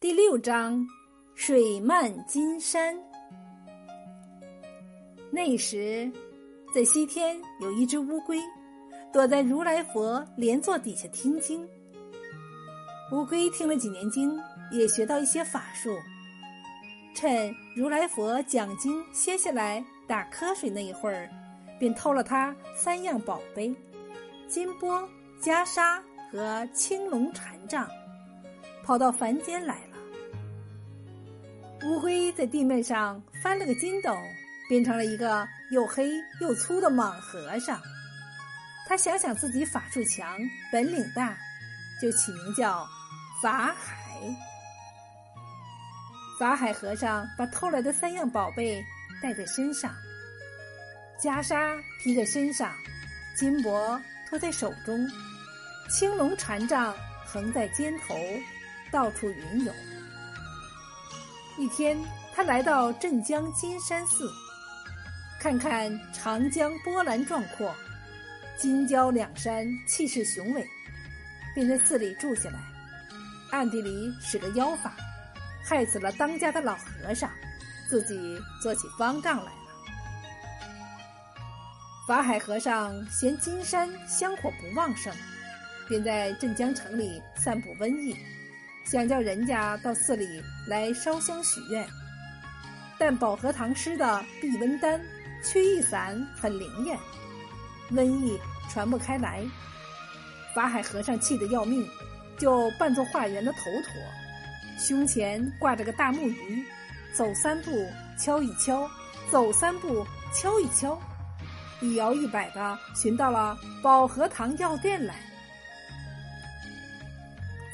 第六章，水漫金山。那时，在西天有一只乌龟，躲在如来佛莲座底下听经。乌龟听了几年经，也学到一些法术。趁如来佛讲经歇下来打瞌睡那一会儿，便偷了他三样宝贝：金钵、袈裟和青龙禅杖，跑到凡间来。乌龟在地面上翻了个筋斗，变成了一个又黑又粗的莽和尚。他想想自己法术强，本领大，就起名叫法海。法海和尚把偷来的三样宝贝带在身上：袈裟披在身上，金箔托在手中，青龙禅杖横在肩头，到处云游。一天，他来到镇江金山寺，看看长江波澜壮阔，金郊两山气势雄伟，便在寺里住下来，暗地里使个妖法，害死了当家的老和尚，自己做起方丈来了。法海和尚嫌金山香火不旺盛，便在镇江城里散布瘟疫。想叫人家到寺里来烧香许愿，但保和堂施的避瘟丹、驱疫散很灵验，瘟疫传不开来。法海和尚气得要命，就扮作化缘的头陀，胸前挂着个大木鱼，走三步敲一敲，走三步敲一敲，一摇一摆的寻到了保和堂药店来。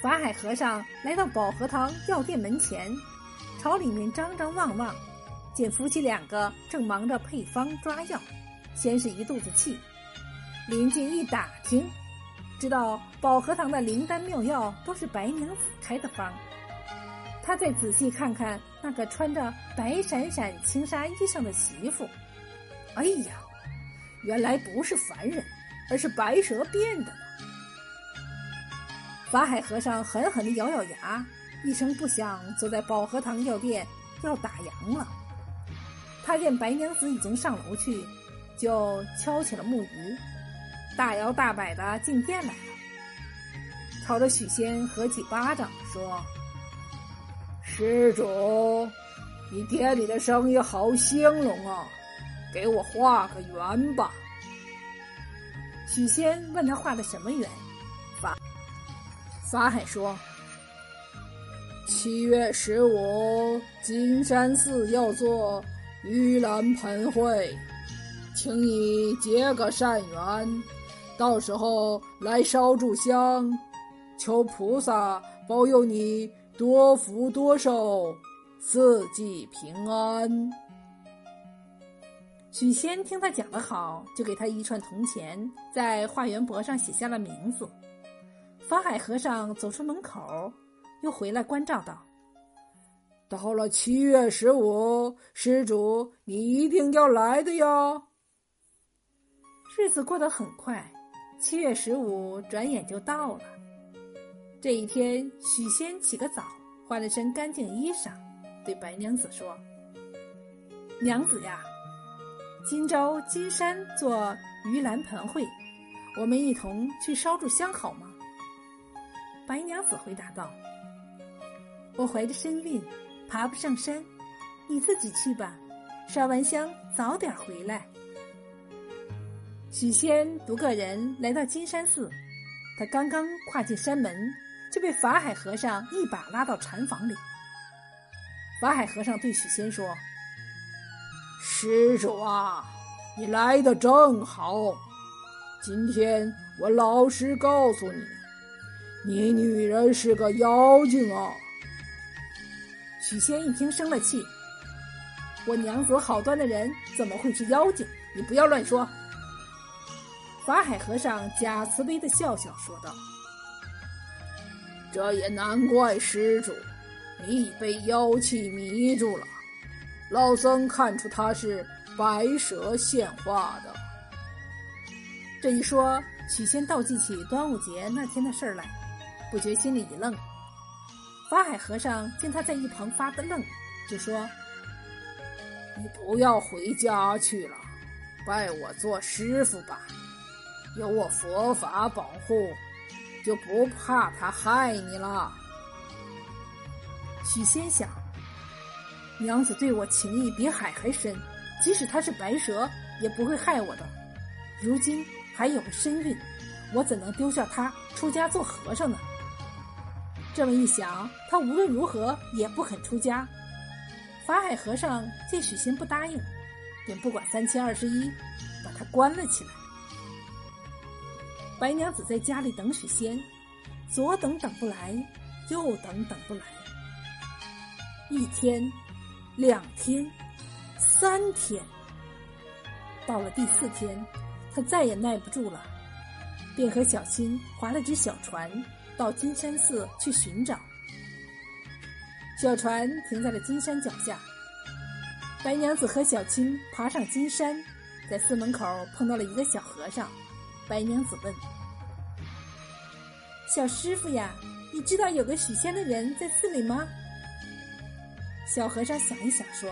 法海和尚来到保和堂药店门前，朝里面张张望望，见夫妻两个正忙着配方抓药，先是一肚子气。临近一打听，知道保和堂的灵丹妙药都是白娘子开的方。他再仔细看看那个穿着白闪闪青纱衣裳的媳妇，哎呀，原来不是凡人，而是白蛇变的。法海和尚狠狠地咬咬牙，一声不响坐在保和堂药店要打烊了。他见白娘子已经上楼去，就敲起了木鱼，大摇大摆的进店来了，朝着许仙合起巴掌说：“施主，你店里的生意好兴隆啊，给我画个圆吧。”许仙问他画的什么圆？法法海说：“七月十五，金山寺要做盂兰盆会，请你结个善缘，到时候来烧柱香，求菩萨保佑你多福多寿，四季平安。”许仙听他讲得好，就给他一串铜钱，在化缘簿上写下了名字。法海和尚走出门口，又回来关照道：“到了七月十五，施主你一定要来的哟。”日子过得很快，七月十五转眼就到了。这一天，许仙起个早，换了身干净衣裳，对白娘子说：“娘子呀，今朝金山做盂兰盆会，我们一同去烧柱香好吗？”白娘子回答道：“我怀着身孕，爬不上山，你自己去吧。烧完香早点回来。”许仙独个人来到金山寺，他刚刚跨进山门，就被法海和尚一把拉到禅房里。法海和尚对许仙说：“施主啊，你来的正好。今天我老实告诉你。”你女人是个妖精啊！许仙一听生了气，我娘子好端的人怎么会是妖精？你不要乱说。法海和尚假慈悲的笑笑说道：“这也难怪施主，你已被妖气迷住了。老僧看出他是白蛇现化的。”这一说，许仙倒记起端午节那天的事儿来。不觉心里一愣，法海和尚见他在一旁发的愣，就说：“你不要回家去了，拜我做师傅吧。有我佛法保护，就不怕他害你了。”许仙想，娘子对我情谊比海还深，即使他是白蛇，也不会害我的。如今还有了身孕，我怎能丢下他出家做和尚呢？这么一想，他无论如何也不肯出家。法海和尚见许仙不答应，便不管三七二十一，把他关了起来。白娘子在家里等许仙，左等等不来，右等等不来。一天，两天，三天，到了第四天，他再也耐不住了，便和小青划了只小船。到金山寺去寻找，小船停在了金山脚下。白娘子和小青爬上金山，在寺门口碰到了一个小和尚。白娘子问：“小师傅呀，你知道有个许仙的人在寺里吗？”小和尚想一想说：“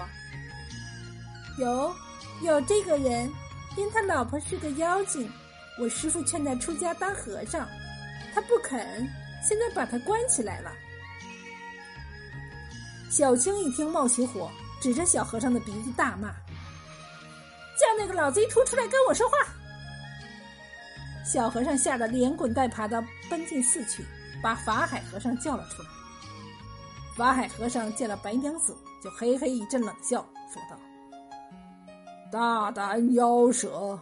有，有这个人，因他老婆是个妖精，我师傅劝他出家当和尚。”他不肯，现在把他关起来了。小青一听，冒起火，指着小和尚的鼻子大骂：“叫那个老贼秃出来跟我说话！”小和尚吓得连滚带爬的奔进寺去，把法海和尚叫了出来。法海和尚见了白娘子，就嘿嘿一阵冷笑，说道：“大胆妖蛇，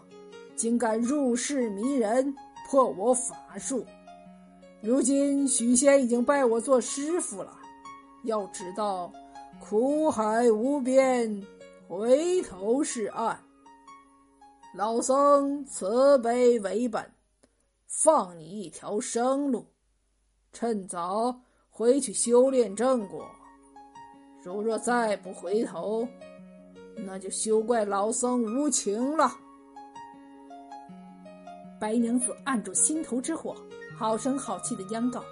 竟敢入室迷人，破我法术！”如今许仙已经拜我做师傅了，要知道苦海无边，回头是岸。老僧慈悲为本，放你一条生路，趁早回去修炼正果。如若再不回头，那就休怪老僧无情了。白娘子按住心头之火。好声好气的央告：“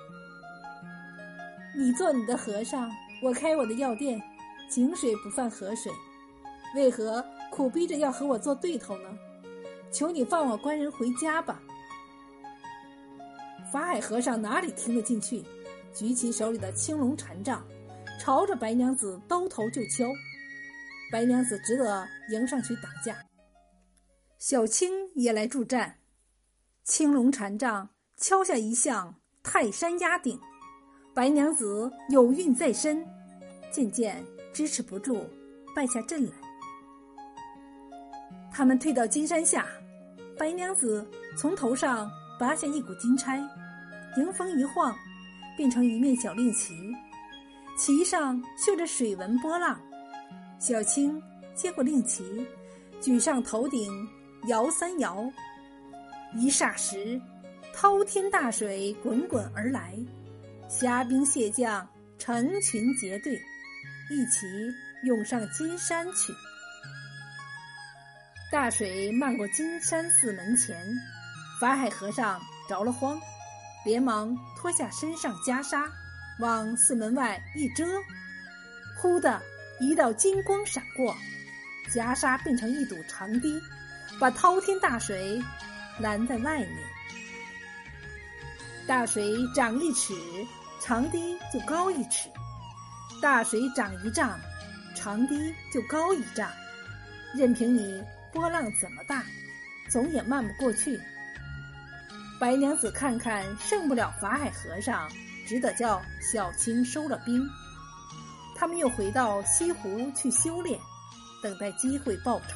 你做你的和尚，我开我的药店，井水不犯河水，为何苦逼着要和我做对头呢？求你放我官人回家吧！”法海和尚哪里听得进去，举起手里的青龙禅杖，朝着白娘子兜头就敲。白娘子只得迎上去挡架。小青也来助战，青龙禅杖。敲下一项泰山压顶，白娘子有孕在身，渐渐支持不住，败下阵来。他们退到金山下，白娘子从头上拔下一股金钗，迎风一晃，变成一面小令旗，旗上绣着水纹波浪。小青接过令旗，举上头顶，摇三摇，一霎时。滔天大水滚滚而来，虾兵蟹将成群结队，一起涌上金山去。大水漫过金山寺门前，法海和尚着了慌，连忙脱下身上袈裟，往寺门外一遮，忽的一道金光闪过，袈裟变成一堵长堤，把滔天大水拦在外面。大水涨一尺，长堤就高一尺；大水涨一丈，长堤就高一丈。任凭你波浪怎么大，总也漫不过去。白娘子看看胜不了法海和尚，只得叫小青收了兵。他们又回到西湖去修炼，等待机会报仇。